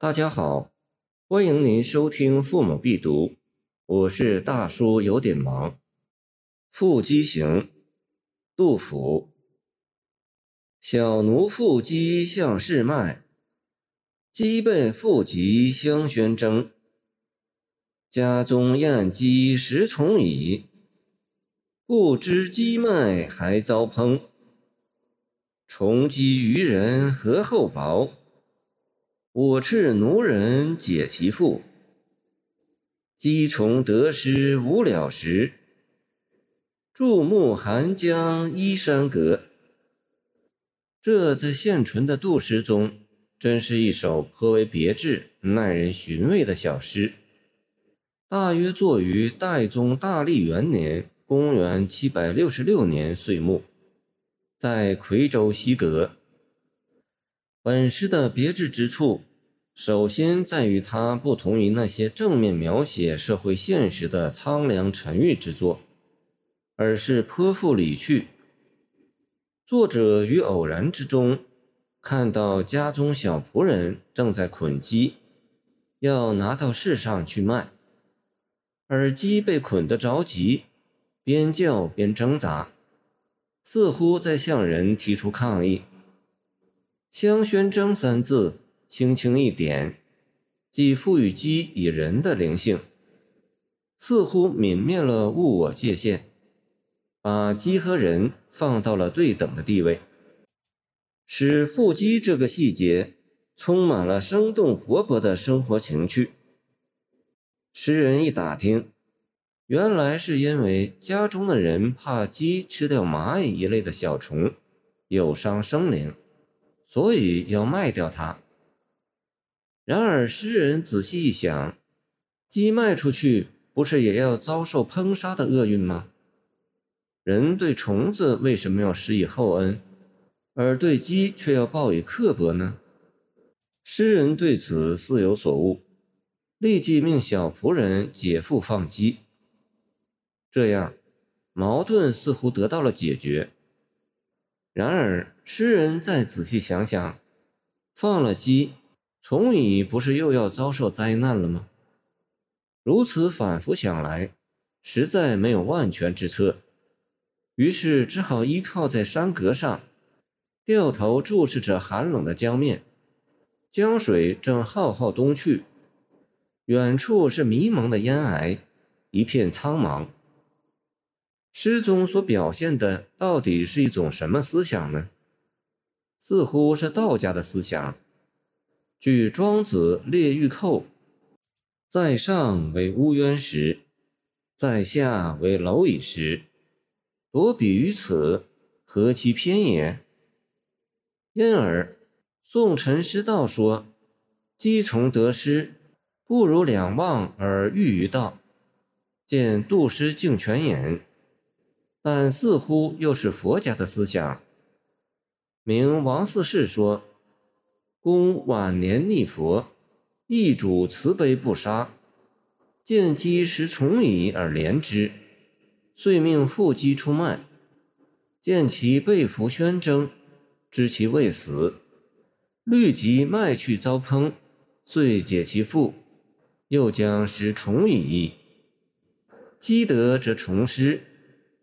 大家好，欢迎您收听《父母必读》，我是大叔，有点忙。《腹肌行》，杜甫。小奴腹肌向市卖，鸡背腹疾相宣征。家中燕鸡食虫蚁，不知鸡卖还遭烹。虫击渔人何厚薄？我斥奴人解其腹。鸡虫得失无了时，注目寒江依山阁。这在现存的杜诗中，真是一首颇为别致、耐人寻味的小诗。大约作于代宗大历元年（公元766年）岁末。在夔州西阁。本诗的别致之处，首先在于它不同于那些正面描写社会现实的苍凉沉郁之作，而是颇富理趣。作者于偶然之中看到家中小仆人正在捆鸡，要拿到市上去卖，而鸡被捆得着急，边叫边挣扎。似乎在向人提出抗议。香宣征三字轻轻一点，既赋予鸡以人的灵性，似乎泯灭了物我界限，把鸡和人放到了对等的地位，使腹肌这个细节充满了生动活泼的生活情趣。诗人一打听。原来是因为家中的人怕鸡吃掉蚂蚁一类的小虫，有伤生灵，所以要卖掉它。然而诗人仔细一想，鸡卖出去不是也要遭受烹杀的厄运吗？人对虫子为什么要施以厚恩，而对鸡却要报以刻薄呢？诗人对此似有所悟，立即命小仆人解腹放鸡。这样，矛盾似乎得到了解决。然而，诗人再仔细想想，放了鸡，虫蚁不是又要遭受灾难了吗？如此反复想来，实在没有万全之策，于是只好依靠在山阁上，掉头注视着寒冷的江面。江水正浩浩东去，远处是迷蒙的烟霭，一片苍茫。诗中所表现的到底是一种什么思想呢？似乎是道家的思想。据《庄子·列御寇》，在上为乌渊石，在下为蝼蚁石，夺彼于此，何其偏也！因而，宋陈师道说：“积从得失，不如两忘而寓于道。”见《杜诗敬泉眼》。但似乎又是佛家的思想。明王四世说：“公晚年逆佛，义主慈悲不杀，见鸡食虫蚁而怜之，遂命缚鸡出卖。见其被俘宣征，知其未死，虑及卖去遭烹，遂解其腹，又将食虫蚁。积德则虫失。”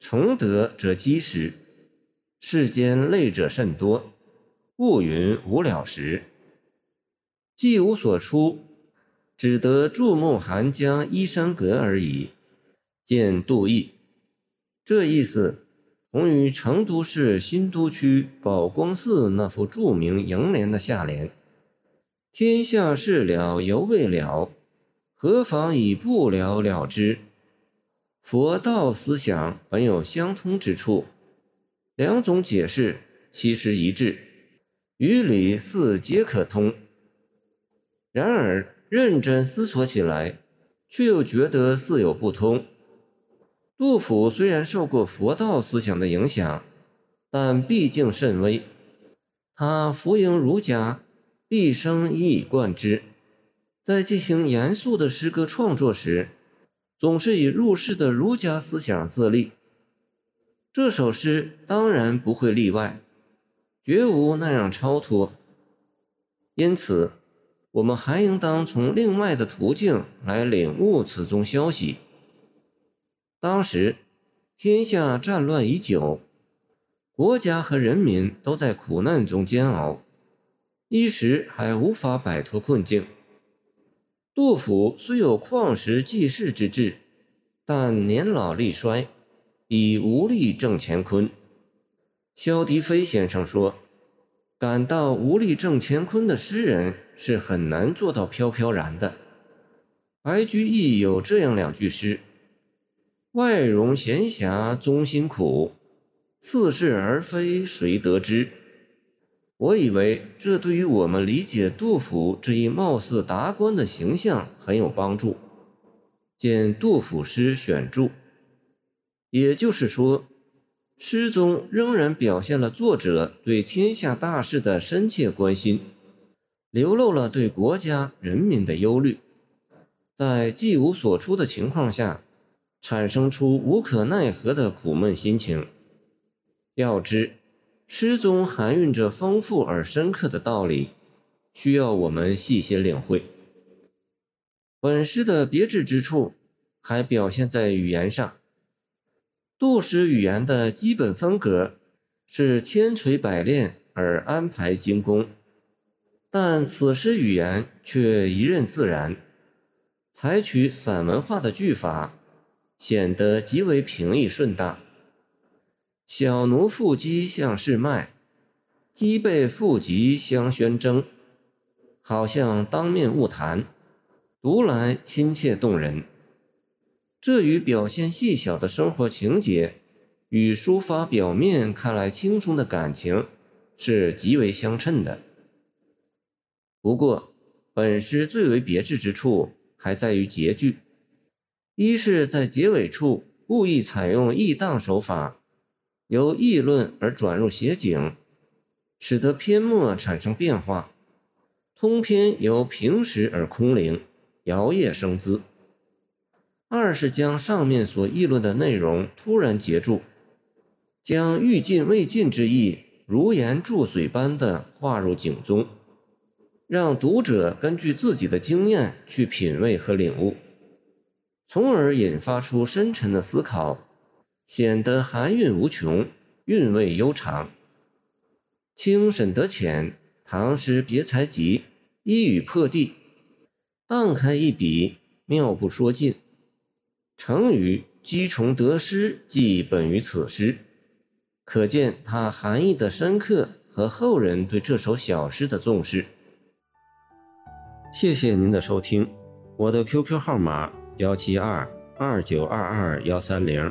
崇德者积时，世间累者甚多，物云无了时。既无所出，只得注目寒江依山阁而已。见杜毅，这意思同于成都市新都区宝光寺那副著名楹联的下联：“天下事了犹未了，何妨以不了了之。”佛道思想本有相通之处，两种解释其实一致，于理似皆可通。然而认真思索起来，却又觉得似有不通。杜甫虽然受过佛道思想的影响，但毕竟甚微。他服膺儒家，毕生一以贯之，在进行严肃的诗歌创作时。总是以入世的儒家思想自立，这首诗当然不会例外，绝无那样超脱。因此，我们还应当从另外的途径来领悟此中消息。当时，天下战乱已久，国家和人民都在苦难中煎熬，一时还无法摆脱困境。杜甫虽有旷时济世之志，但年老力衰，已无力正乾坤。萧迪飞先生说。感到无力挣乾坤的诗人是很难做到飘飘然的。白居易有这样两句诗：“外容闲暇终辛苦，似是而非谁得知。”我以为这对于我们理解杜甫这一貌似达官的形象很有帮助。见杜甫诗选注。也就是说。诗中仍然表现了作者对天下大事的深切关心，流露了对国家人民的忧虑，在既无所出的情况下，产生出无可奈何的苦闷心情。要知，诗中含蕴着丰富而深刻的道理，需要我们细心领会。本诗的别致之处，还表现在语言上。杜诗语言的基本风格是千锤百炼而安排精工，但此诗语言却一任自然，采取散文化的句法，显得极为平易顺当。小奴妇机向市卖，鸡背妇疾相宣征，好像当面晤谈，读来亲切动人。这与表现细小的生活情节，与抒发表面看来轻松的感情，是极为相称的。不过，本诗最为别致之处还在于结句，一是在结尾处故意采用意当手法，由议论而转入写景，使得篇末产生变化，通篇由平实而空灵，摇曳生姿。二是将上面所议论的内容突然截住，将欲尽未尽之意如言注水般的画入景中，让读者根据自己的经验去品味和领悟，从而引发出深沉的思考，显得含蕴无穷，韵味悠长。清沈德潜《唐诗别才集》一语破地，荡开一笔，妙不说尽。成语“积重得失”即本于此诗，可见它含义的深刻和后人对这首小诗的重视。谢谢您的收听，我的 QQ 号码幺七二二九二二幺三零，